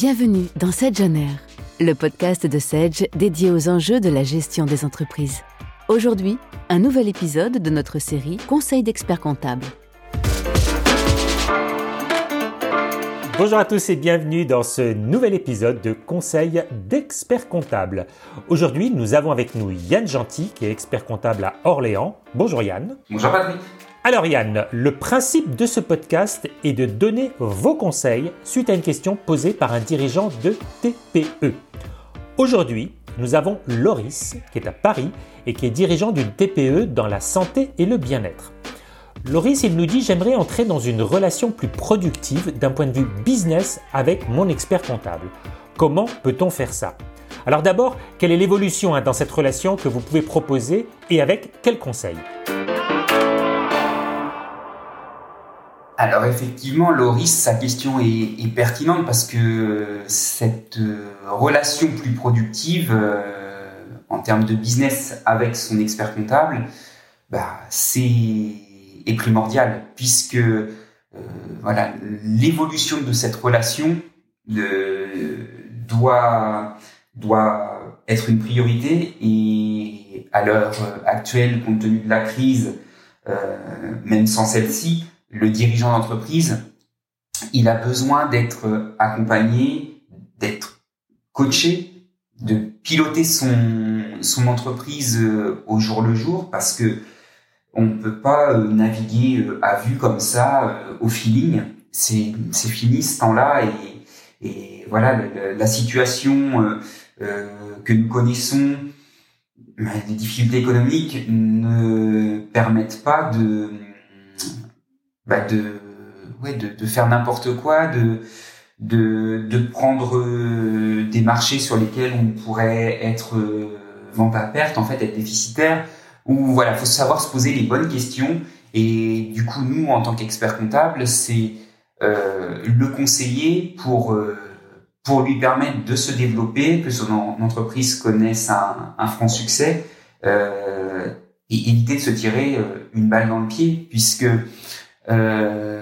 Bienvenue dans Sedge On Air, le podcast de Sedge dédié aux enjeux de la gestion des entreprises. Aujourd'hui, un nouvel épisode de notre série Conseil d'experts comptables. Bonjour à tous et bienvenue dans ce nouvel épisode de Conseil d'experts comptables. Aujourd'hui, nous avons avec nous Yann Gentil, qui est expert comptable à Orléans. Bonjour Yann. Bonjour Patrick. Alors Yann, le principe de ce podcast est de donner vos conseils suite à une question posée par un dirigeant de TPE. Aujourd'hui, nous avons Loris qui est à Paris et qui est dirigeant d'une TPE dans la santé et le bien-être. Loris, il nous dit j'aimerais entrer dans une relation plus productive d'un point de vue business avec mon expert comptable. Comment peut-on faire ça? Alors d'abord, quelle est l'évolution hein, dans cette relation que vous pouvez proposer et avec quels conseils Alors effectivement, Loris, sa question est, pertinente parce que cette euh, relation plus productive euh, en termes de business avec son expert comptable, bah, c'est est primordial puisque euh, voilà l'évolution de cette relation doit doit être une priorité et à l'heure actuelle, compte tenu de la crise, même sans celle-ci, le dirigeant d'entreprise, il a besoin d'être accompagné, d'être coaché, de piloter son, son entreprise euh, au jour le jour parce que on ne peut pas euh, naviguer euh, à vue comme ça, au feeling. C'est, fini ce temps-là et, et voilà, la, situation que nous connaissons, les difficultés économiques ne permettent pas de bah de, ouais, de, de faire n'importe quoi, de, de, de prendre euh, des marchés sur lesquels on pourrait être euh, vente à perte, en fait, être déficitaire. Ou voilà, faut savoir se poser les bonnes questions. Et du coup, nous, en tant qu'experts comptables, c'est euh, le conseiller pour euh, pour lui permettre de se développer, que son entreprise connaisse un, un franc succès, euh, et éviter de se tirer une balle dans le pied, puisque euh,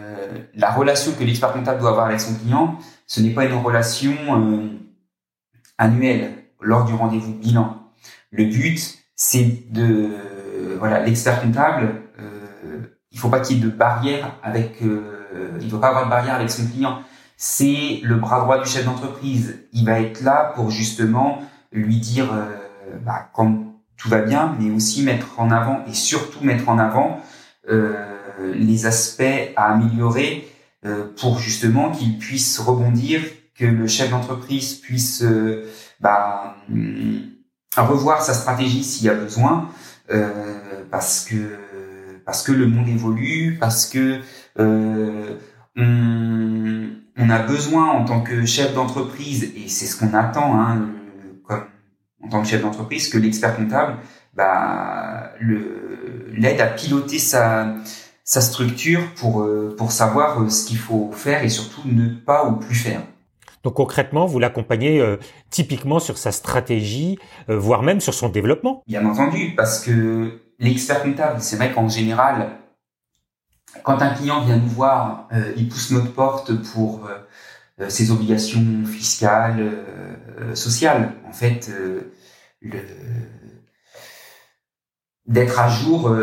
la relation que l'expert comptable doit avoir avec son client, ce n'est pas une relation euh, annuelle lors du rendez-vous bilan. Le but, c'est de voilà l'expert comptable. Euh, il faut pas qu'il y ait de barrière avec. Euh, il ne doit pas avoir de barrière avec son client. C'est le bras droit du chef d'entreprise. Il va être là pour justement lui dire bah, quand tout va bien, mais aussi mettre en avant et surtout mettre en avant les aspects à améliorer euh, pour justement qu'il puisse rebondir, que le chef d'entreprise puisse euh, bah, mm, revoir sa stratégie s'il y a besoin, parce que le monde évolue, parce que on, a besoin en tant que chef d'entreprise, et c'est ce qu'on attend, hein, en tant que chef d'entreprise, que l'expert comptable bah, l'aide à piloter sa sa structure pour euh, pour savoir euh, ce qu'il faut faire et surtout ne pas ou plus faire. Donc concrètement, vous l'accompagnez euh, typiquement sur sa stratégie, voire même sur son développement. Bien entendu, parce que l'expert comptable, c'est vrai qu'en général, quand un client vient nous voir, il pousse notre porte pour ses obligations fiscales, sociales. En fait, le d'être à jour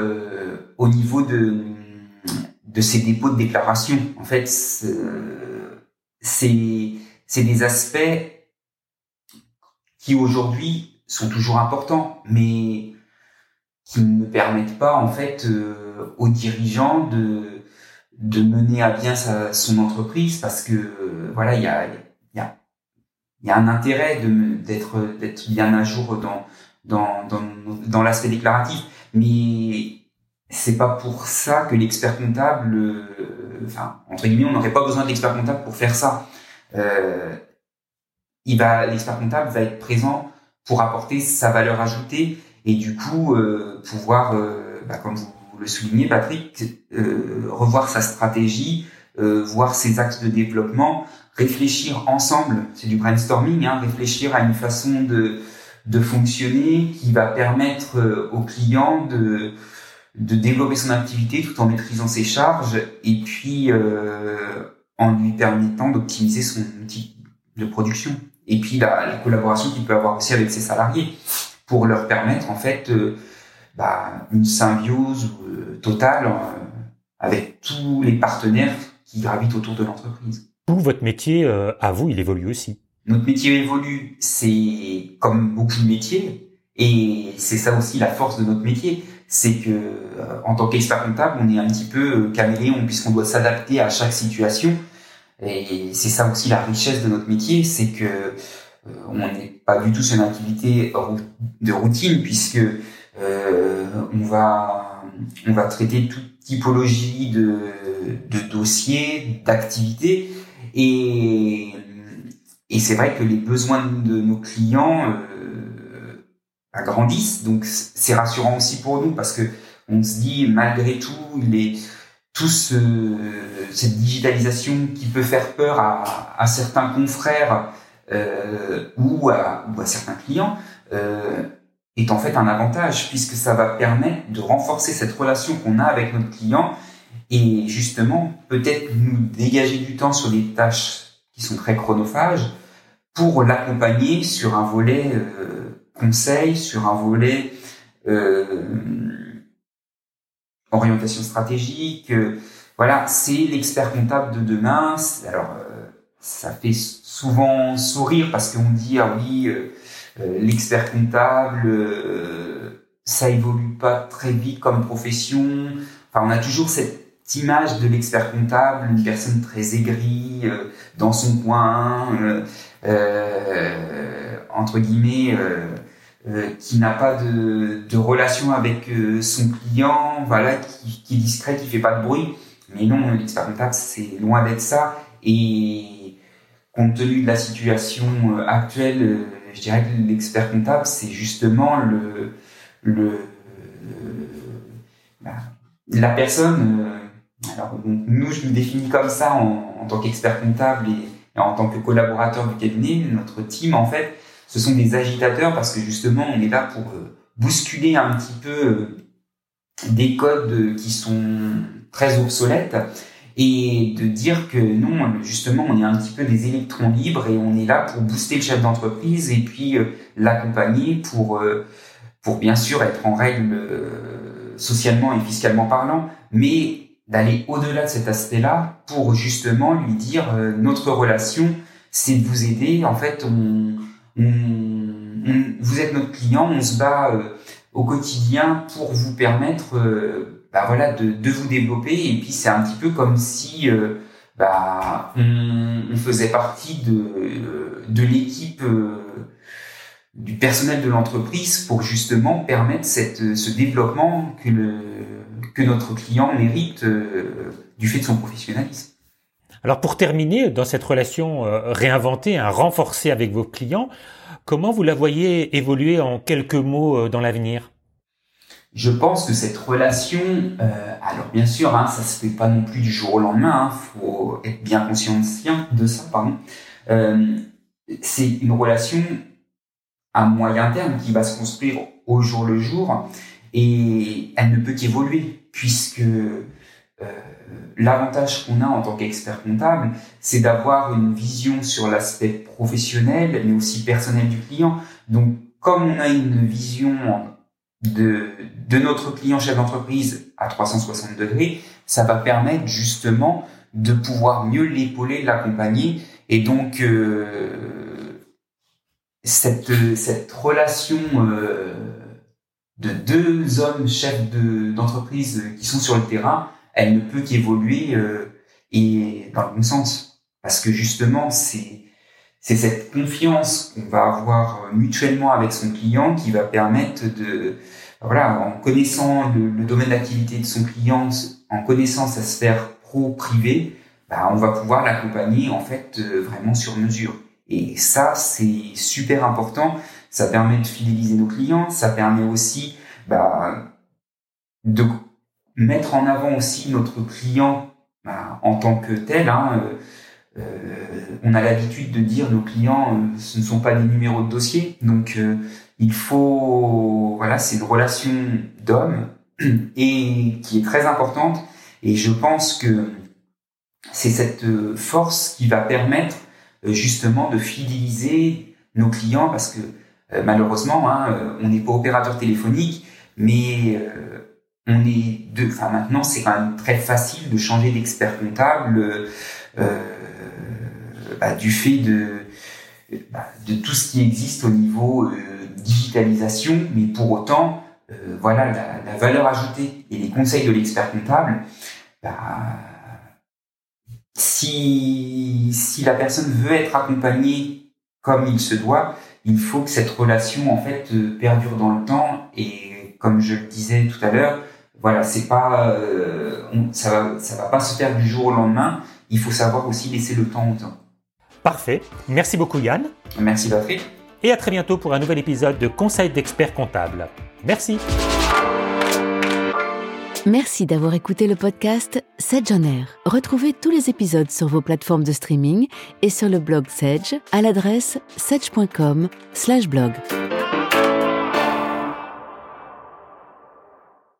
au niveau de de ces dépôts de déclaration. En fait, c'est c'est des aspects qui aujourd'hui sont toujours importants, mais qui ne permettent pas en fait euh, aux dirigeants de de mener à bien sa, son entreprise parce que voilà il y a il y a il y a un intérêt de d'être d'être bien à jour dans dans dans, dans l'aspect déclaratif mais c'est pas pour ça que l'expert comptable, euh, enfin entre guillemets, on n'aurait pas besoin de l'expert comptable pour faire ça. Euh, il va, l'expert comptable va être présent pour apporter sa valeur ajoutée et du coup euh, pouvoir, euh, bah, comme vous le soulignez, Patrick, euh, revoir sa stratégie, voir ses axes de développement, réfléchir ensemble. C'est du brainstorming, hein, réfléchir à une façon de de fonctionner qui va permettre aux clients de de développer son activité tout en maîtrisant ses charges et puis euh, en lui permettant d'optimiser son outil de production. Et puis la, la collaboration qu'il peut avoir aussi avec ses salariés pour leur permettre en fait euh, bah, une symbiose euh, totale euh, avec tous les partenaires qui gravitent autour de l'entreprise. Vous, votre métier, à vous, il évolue aussi. Notre métier évolue, c'est comme beaucoup de métiers, et c'est ça aussi la force de notre métier, c'est que en tant qu'expert comptable, on est un petit peu caméléon puisqu'on doit s'adapter à chaque situation. Et c'est ça aussi la richesse de notre métier, c'est que euh, on n'est pas du tout sur une activité de routine puisque euh, on va on va traiter toute typologie de, de dossiers, d'activités et et c'est vrai que les besoins de nos clients euh, agrandissent. Donc c'est rassurant aussi pour nous parce que on se dit malgré tout les tout ce, cette digitalisation qui peut faire peur à, à certains confrères euh, ou, à, ou à certains clients euh, est en fait un avantage puisque ça va permettre de renforcer cette relation qu'on a avec notre client et justement peut-être nous dégager du temps sur des tâches qui sont très chronophages pour l'accompagner sur un volet euh, conseil, sur un volet euh, orientation stratégique. Euh, voilà, c'est l'expert comptable de demain. Alors, euh, ça fait souvent sourire parce qu'on dit ah oui, euh, l'expert comptable, ça évolue pas très vite comme profession. Enfin, on a toujours cette image de l'expert comptable, une personne très aigrie dans son coin, entre guillemets. Euh, qui n'a pas de, de, relation avec euh, son client, voilà, qui, qui, est discret, qui fait pas de bruit. Mais non, l'expert comptable, c'est loin d'être ça. Et compte tenu de la situation euh, actuelle, je dirais que l'expert comptable, c'est justement le, le, bah, la personne. alors nous, je me définis comme ça en, en tant qu'expert comptable et en tant que collaborateur du cabinet, notre team en fait ce sont des agitateurs parce que justement, on est là pour euh, bousculer un petit peu euh, des codes qui sont très obsolètes et de dire que non, justement, on est un petit peu des électrons libres et on est là pour booster le chef d'entreprise et puis euh, l'accompagner pour pour bien sûr être en règle socialement et fiscalement parlant, mais d'aller au-delà de cet aspect-là pour justement lui dire notre relation, c'est de vous aider. En fait, on vous êtes notre client, on se bat euh, au quotidien pour vous permettre euh, bah voilà, de, vous développer. Et puis c'est un petit peu comme si euh, bah, on, faisait partie de, l'équipe du personnel de l'entreprise pour justement permettre ce développement que notre client mérite du fait de son professionnalisme. Alors pour terminer, dans cette relation euh, réinventée, hein, renforcée avec vos clients, comment vous la voyez évoluer en quelques mots euh, dans l'avenir? Je pense que cette relation, euh, alors bien sûr, hein, ça se fait pas non plus du jour au lendemain. Il hein, faut être bien conscient de ça, pardon. C'est une relation à moyen terme qui va se construire au jour le jour et elle ne peut qu'évoluer puisque l'avantage qu'on a en tant qu'expert comptable, c'est d'avoir une vision sur l'aspect professionnel, mais aussi personnel du client. Donc, comme on a une vision de, de notre client chef d'entreprise à 360 degrés, ça va permettre justement de pouvoir mieux l'épauler, l'accompagner. Et donc, euh, cette, cette relation euh, de deux hommes chefs d'entreprise qui sont sur le terrain, elle ne peut qu'évoluer euh, et dans le bon sens. Parce que justement c'est c'est cette confiance qu'on va avoir mutuellement avec son client qui va permettre de voilà en connaissant le, domaine d'activité de son client en connaissant sa sphère pro privée bah, on va pouvoir l'accompagner en fait euh, vraiment sur mesure. Et ça c'est super important. Ça permet de fidéliser nos clients. Ça permet aussi bah, de mettre en avant aussi notre client bah, en tant que tel. Hein, euh, euh, on a l'habitude de dire nos clients, euh, ce ne sont pas des numéros de dossier, donc il faut, voilà, c'est une relation d'homme et qui est très importante. Et je pense que c'est cette force qui va permettre justement de fidéliser nos clients parce que malheureusement, hein, on n'est pas opérateur téléphonique, mais on est de, enfin maintenant c'est quand même très facile de changer d'expert comptable bah, du fait de bah, de tout ce qui existe au niveau digitalisation, mais pour autant voilà la, valeur ajoutée et les conseils de l'expert comptable. Bah, si, si la personne veut être accompagnée comme il se doit, il faut que cette relation en fait euh, perdure dans le temps et comme je le disais tout à l'heure, voilà, c'est pas euh, ça va ça va pas se faire du jour au lendemain. Il faut savoir aussi laisser le temps au temps. Parfait. Merci beaucoup Yann. Merci Patrick. Et à très bientôt pour un nouvel épisode de Conseil d'experts comptables. Merci. Merci d'avoir écouté le podcast Sedge on Air. Retrouvez tous les épisodes sur vos plateformes de streaming et sur le blog Sedge à l'adresse sedge.com/blog.